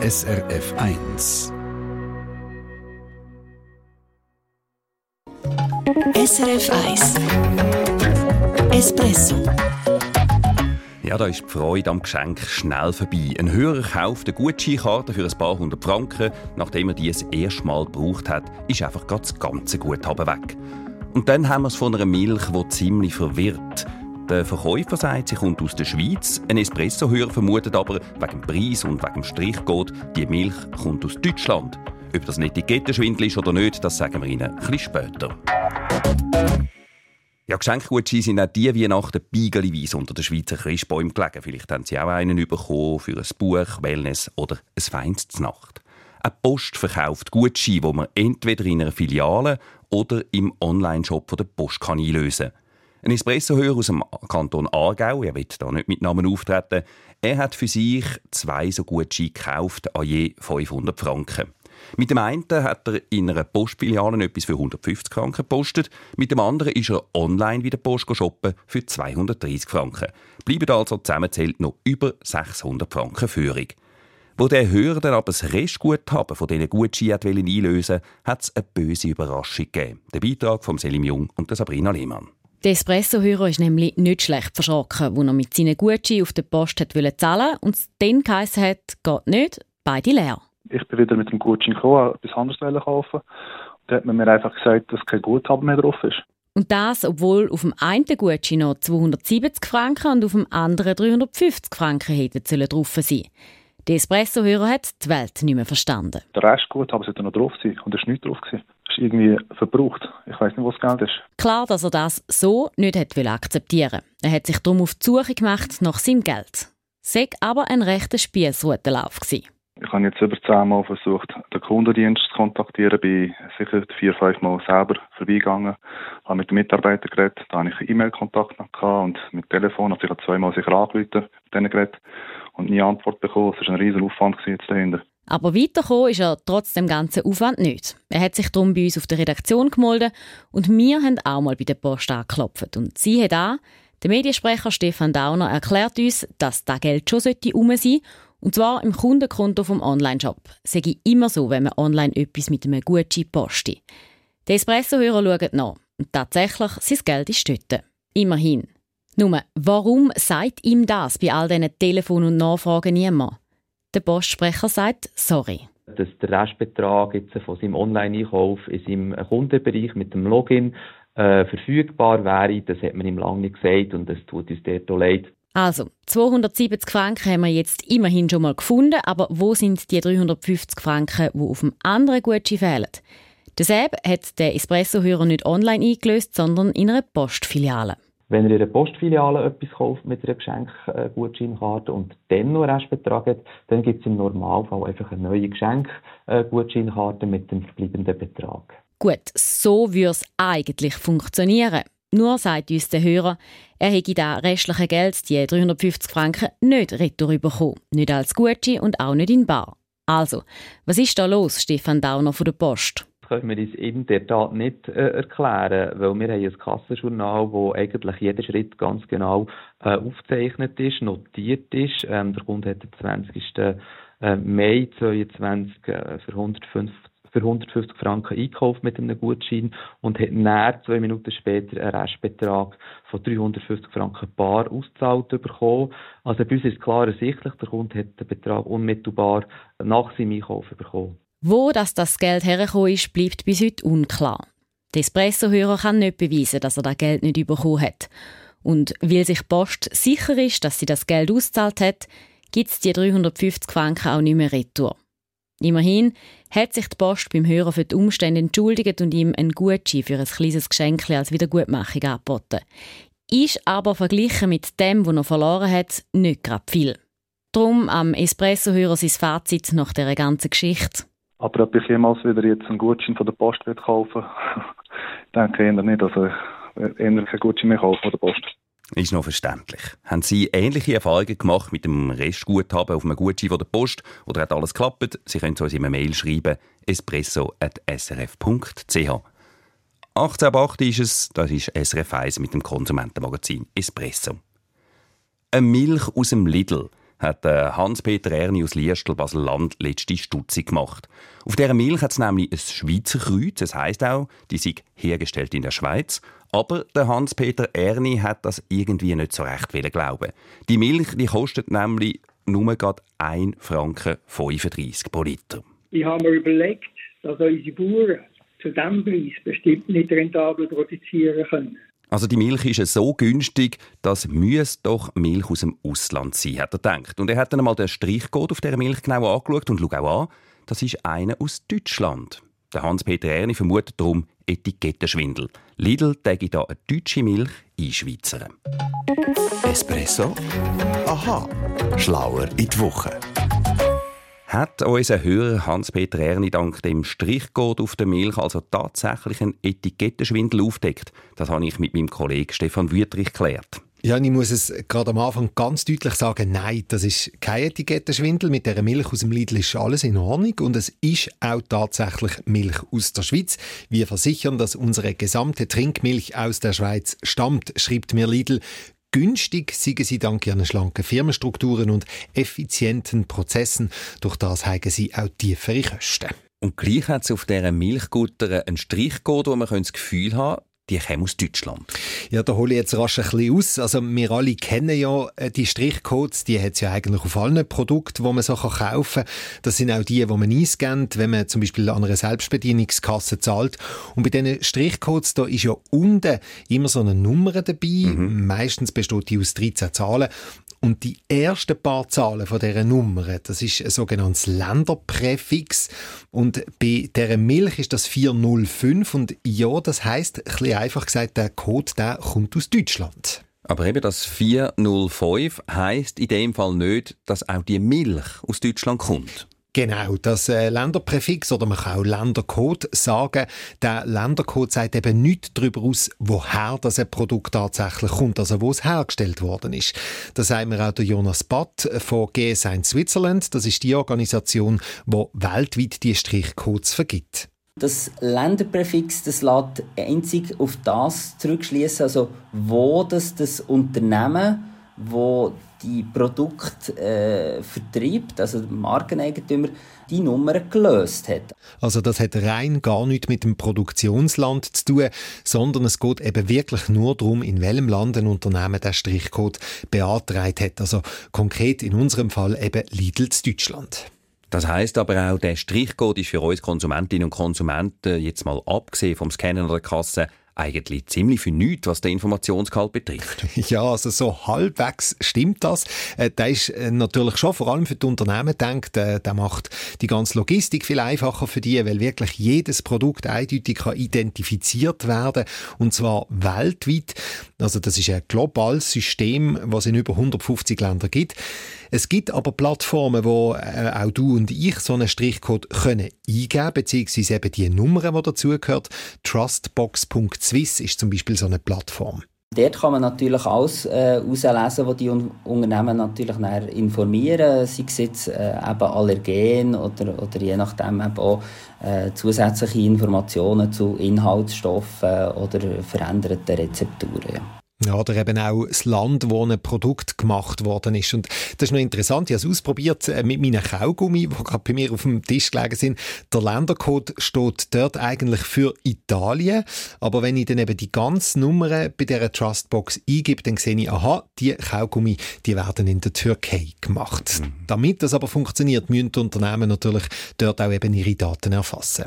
SRF 1. SRF 1 Espresso ja, da ist die Freude am Geschenk schnell vorbei. Ein Hörer kauft eine Gutscheinkarte für ein paar hundert Franken. Nachdem er die das erste Mal gebraucht hat, ist einfach das ganze Guthaben weg. Und dann haben wir es von einer Milch, die ziemlich verwirrt. Der Verkäufer sagt, sie kommt aus der Schweiz. Ein Espresso-Hörer vermutet aber, wegen dem Preis und wegen dem Strichcode, die Milch kommt aus Deutschland. Ob das ein Etikettenschwindel ist oder nicht, das sagen wir Ihnen ein später. Ja, Geschenkgutscheine sind auch die Weihnachten beigelweise unter den Schweizer Christbäumen gelegen. Vielleicht haben Sie auch einen bekommen für ein Buch, Wellness oder ein feines Nacht. Eine Post verkauft Gutscheine, die man entweder in einer Filiale oder im Online-Shop der Post kann einlösen kann. Ein Espresso-Hörer aus dem Kanton Aargau, er wird da nicht mit Namen auftreten, er hat für sich zwei so Gutscheine gekauft, an je 500 Franken. Mit dem einen hat er in einer Postfiliale etwas für 150 Franken gepostet, mit dem anderen ist er online wieder Post shoppen für 230 Franken. Bleiben also zusammenzählt noch über 600 Franken Führung. Wo der Hörer dann aber das Restguthaben von diesen Gutscheinen einlösen hat es eine böse Überraschung gegeben. Der Beitrag von Selim Jung und Sabrina Lehmann. Der Espresso-Hörer ist nämlich nicht schlecht verschrocken, wo er mit seinen Gutscheinen auf der Post hat zahlen und es dann geheißen hat, geht nicht, beide leer. Ich bin wieder mit dem Gutschein gekommen, etwas anderes kaufen. Da hat man mir einfach gesagt, dass kein Guthaben mehr drauf ist. Und das, obwohl auf dem einen Gutschein noch 270 Franken und auf dem anderen 350 Franken hätten drauf sein sollen. Der Espresso-Hörer hat die Welt nicht mehr verstanden. Der Rest Guthaben sollte noch drauf sein und es war nicht drauf. Es ist irgendwie verbraucht. Ich weiß nicht, wo das Geld ist. Klar, dass er das so nicht hat akzeptieren Er hat sich darum auf die Suche gemacht nach seinem Geld. Sei aber ein rechter Spiessrutenlauf gewesen. Ich habe jetzt über zehnmal versucht, den Kundendienst zu kontaktieren, bin sicher vier, fünf Mal selber vorbeigegangen, habe mit den Mitarbeitern geredet, da habe ich E-Mail-Kontakt noch gehabt und mit Telefon, also ich habe zweimal sicher angerufen mit denen geredet und nie Antwort bekommen. Es war ein riesen Aufwand jetzt dahinter. Aber weitergekommen ist er trotz dem ganzen Aufwand nicht. Er hat sich darum bei uns auf der Redaktion gemeldet und wir haben auch mal bei der Post angeklopft. Und sie hat auch, der Mediensprecher Stefan Dauner erklärt uns, dass das Geld schon rum sein sollte und zwar im Kundenkonto vom Online-Shop. Sei immer so, wenn man online etwas mit einem Gutschein postet. Der Espresso-Hörer schaut nach. Und tatsächlich, sein Geld ist dort. Immerhin. Nur, warum sagt ihm das bei all diesen Telefon- und Nachfragen niemand? Der Postsprecher sagt sorry. Dass der Restbetrag jetzt von seinem Online-Einkauf in seinem Kundenbereich mit dem Login äh, verfügbar wäre, das hat man ihm lange nicht gesagt und das tut uns dort leid. Also, 270 Franken haben wir jetzt immerhin schon mal gefunden, aber wo sind die 350 Franken, die auf dem anderen Gutschein fehlen? Deshalb hat der Espresso-Hörer nicht online eingelöst, sondern in einer Postfiliale. Wenn ihr in einer Postfiliale etwas kauft mit einer Geschenkgutscheinkarte und dann noch Restbetrag hat, dann gibt es im Normalfall einfach eine neue Geschenkgutscheinkarte mit dem verbleibenden Betrag. Gut, so würde es eigentlich funktionieren. Nur sagt uns der Hörer, er hätte das restliche Geld, die 350 Franken, nicht retour bekommen. Nicht als Gutschein und auch nicht in Bar. Also, was ist da los, Stefan Dauner von der Post? Können wir uns in der Tat nicht äh, erklären, weil wir haben ein Kassenjournal, wo eigentlich jeder Schritt ganz genau äh, aufgezeichnet ist, notiert ist. Ähm, der Kunde hat am 20. Äh, Mai 2022 äh, für 150 für 150 Franken einkauft mit einem Gutschein und hat näher zwei Minuten später einen Restbetrag von 350 Franken bar ausgezahlt bekommen. Also bei uns ist klar ersichtlich, der Kunde hat den Betrag unmittelbar nach seinem Einkauf bekommen. Wo das, das Geld hergekommen ist, bleibt bis heute unklar. Der Espresso-Hörer kann nicht beweisen, dass er das Geld nicht bekommen hat. Und weil sich Post sicher ist, dass sie das Geld ausgezahlt hat, gibt es die 350 Franken auch nicht mehr retour. Immerhin hat sich die Post beim Hörer für die Umstände entschuldigt und ihm ein Gutschein für ein kleines Geschenk als Wiedergutmachung angeboten. Ist aber verglichen mit dem, was er verloren hat, nicht gerade viel. Darum am Espresso-Hörer sein Fazit nach dieser ganzen Geschichte. Aber ob ich jemals wieder jetzt einen Gutschein von der Post kaufen denke ich eher nicht. Also werde eher keinen Gutschein mehr kaufen von der Post. Ist noch verständlich. Haben Sie ähnliche Erfahrungen gemacht mit dem Restguthaben auf einem Gutschein von der Post oder hat alles geklappt? Sie können uns in einer Mail schreiben espresso.srf.ch 18 ab 8 ist es, das ist SRF 1 mit dem Konsumentenmagazin Espresso. Eine Milch aus dem Lidl. Hat äh, Hans-Peter Erni aus Liestel Basel-Land letzte Stutze gemacht. Auf dieser Milch hat es nämlich ein Schweizer Kreuz, das heisst auch, die sind hergestellt in der Schweiz. Aber der Hans-Peter Erni hat das irgendwie nicht so recht glauben. Die Milch die kostet nämlich nur gerade 1 Franken 35 pro Liter. Ich habe mir überlegt, dass unsere Bauern zu diesem Preis bestimmt nicht rentabel produzieren können. Also die Milch ist so günstig, dass müsse doch Milch aus dem Ausland sein, hat er gedacht. Und er hat dann einmal den Strichcode auf der Milch genau angeschaut und schau auch an, das ist einer aus Deutschland. Der Hans-Peter Erni vermutet darum Etikettenschwindel. Lidl täge da eine deutsche Milch einschweizern. Espresso? Aha, schlauer in die Woche. Hat unser Hörer Hans-Peter Erni dank dem Strichcode auf der Milch also tatsächlich einen Etikettenschwindel aufdeckt? Das habe ich mit meinem Kollegen Stefan Wüttrich geklärt. Ja, ich muss es gerade am Anfang ganz deutlich sagen, nein, das ist kein Etikettenschwindel. Mit der Milch aus dem Lidl ist alles in Ordnung und es ist auch tatsächlich Milch aus der Schweiz. Wir versichern, dass unsere gesamte Trinkmilch aus der Schweiz stammt, schreibt mir Lidl. Günstig seien sie dank ihren schlanken Firmenstrukturen und effizienten Prozessen. Durch das haben sie auch tiefere Kosten. Und gleich hat es auf dieser Milchgutter einen Strichcode, wo man das Gefühl haben die kommen aus Deutschland. Ja, da hole ich jetzt rasch ein bisschen aus. Also wir alle kennen ja äh, die Strichcodes, die hat es ja eigentlich auf allen Produkten, die man so kaufen kann. Das sind auch die, die man einscannt, wenn man zum Beispiel an einer Selbstbedienungskasse zahlt. Und bei diesen Strichcodes, da ist ja unten immer so eine Nummer dabei. Mhm. Meistens besteht die aus 13 Zahlen. Und die ersten paar Zahlen von dieser Nummer, das ist ein sogenanntes Länderpräfix. Und bei dieser Milch ist das 405. Und ja, das heisst, ein bisschen einfach gesagt, der Code der kommt aus Deutschland. Aber eben das 405 heisst in dem Fall nicht, dass auch die Milch aus Deutschland kommt. Genau, das äh, Länderpräfix oder man kann auch Ländercode sagen. Der Ländercode sagt eben nichts darüber aus, woher das ein Produkt tatsächlich kommt, also wo es hergestellt worden ist. Das sagt mir auch der Jonas Batt von GSI Switzerland. Das ist die Organisation, die weltweit die Strichcodes vergibt. Das Länderpräfix das lässt einzig auf das zurückschließen, also wo das, das Unternehmen, wo die Produkte äh, vertreibt, also der Markeneigentümer, die Nummer gelöst hat. Also das hat rein gar nichts mit dem Produktionsland zu tun, sondern es geht eben wirklich nur darum, in welchem Land ein Unternehmen der Strichcode beantragt hat. Also konkret in unserem Fall eben Lidl zu Deutschland. Das heißt aber auch, der Strichcode ist für uns Konsumentinnen und Konsumenten, jetzt mal abgesehen vom Scannen oder der Kasse, eigentlich ziemlich für nichts, was den Informationsgehalt betrifft. Ja, also so halbwegs stimmt das. Äh, der ist äh, natürlich schon vor allem für die Unternehmen denkt, äh, der macht die ganze Logistik viel einfacher für die, weil wirklich jedes Produkt eindeutig kann identifiziert werden und zwar weltweit. Also das ist ein globales System, was in über 150 Ländern gibt. Es gibt aber Plattformen, wo äh, auch du und ich so einen Strichcode können eingeben beziehungsweise eben die Nummer, die dazugehört. Trustbox.swiss ist zum Beispiel so eine Plattform. Dort kann man natürlich alles äh, auslesen, was die Un Unternehmen natürlich informieren, sei es jetzt äh, eben Allergen oder, oder je nachdem eben auch äh, zusätzliche Informationen zu Inhaltsstoffen oder veränderten Rezepturen. Ja. Ja, oder eben auch das Land, wo ein Produkt gemacht worden ist. Und das ist noch interessant. Ich habe es ausprobiert äh, mit meinen Kaugummi, die gerade bei mir auf dem Tisch gelegen sind. Der Ländercode steht dort eigentlich für Italien. Aber wenn ich dann eben die ganze Nummer bei dieser Trustbox eingebe, dann sehe ich, aha, die Kaugummi, die werden in der Türkei gemacht. Mhm. Damit das aber funktioniert, müssen die Unternehmen natürlich dort auch eben ihre Daten erfassen.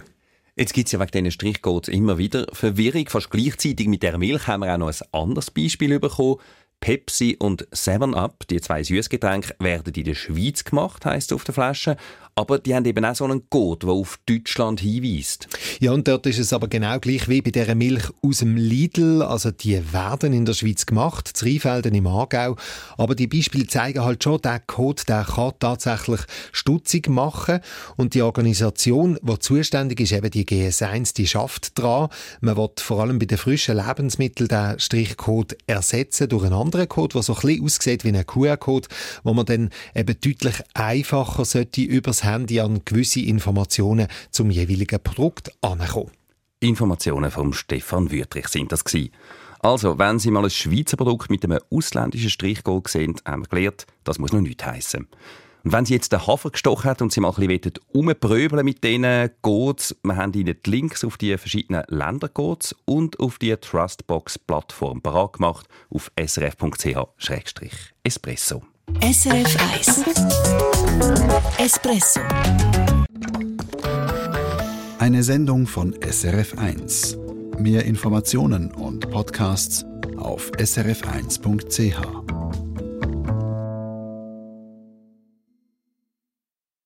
Jetzt gibt es ja wegen diesen Strichcodes immer wieder Verwirrung. Fast gleichzeitig mit der Milch haben wir auch noch ein anderes Beispiel bekommen. Pepsi und 7-Up, die zwei Süßgetränke, werden in der Schweiz gemacht, heisst es auf der Flasche. Aber die haben eben auch so einen Code, der auf Deutschland hinweist. Ja, und dort ist es aber genau gleich wie bei dieser Milch aus dem Lidl. Also die werden in der Schweiz gemacht, zu Rheinfelden im Aargau. Aber die Beispiele zeigen halt schon, der Code, der kann tatsächlich stutzig machen. Und die Organisation, die zuständig ist, eben die GS1, die schafft dran. Man wird vor allem bei den frischen Lebensmitteln den Strichcode ersetzen durch einen Code, der so ein bisschen aussieht wie ein QR-Code, wo man dann eben deutlich einfacher sollte übers Handy an gewisse Informationen zum jeweiligen Produkt ankommen. Informationen vom Stefan Wüttrich sind das gewesen. Also, wenn Sie mal ein Schweizer Produkt mit einem ausländischen Strichcode sehen, haben wir gelernt, das muss noch nichts heissen. Und wenn Sie jetzt den Hafer gestochen hat und Sie mal ein bisschen umpröbeln mit diesen Codes, wir haben Ihnen die Links auf die verschiedenen Ländercodes und auf die Trustbox-Plattform parat gemacht auf srf.ch-espresso. SRF 1 Espresso Eine Sendung von SRF 1. Mehr Informationen und Podcasts auf srf1.ch.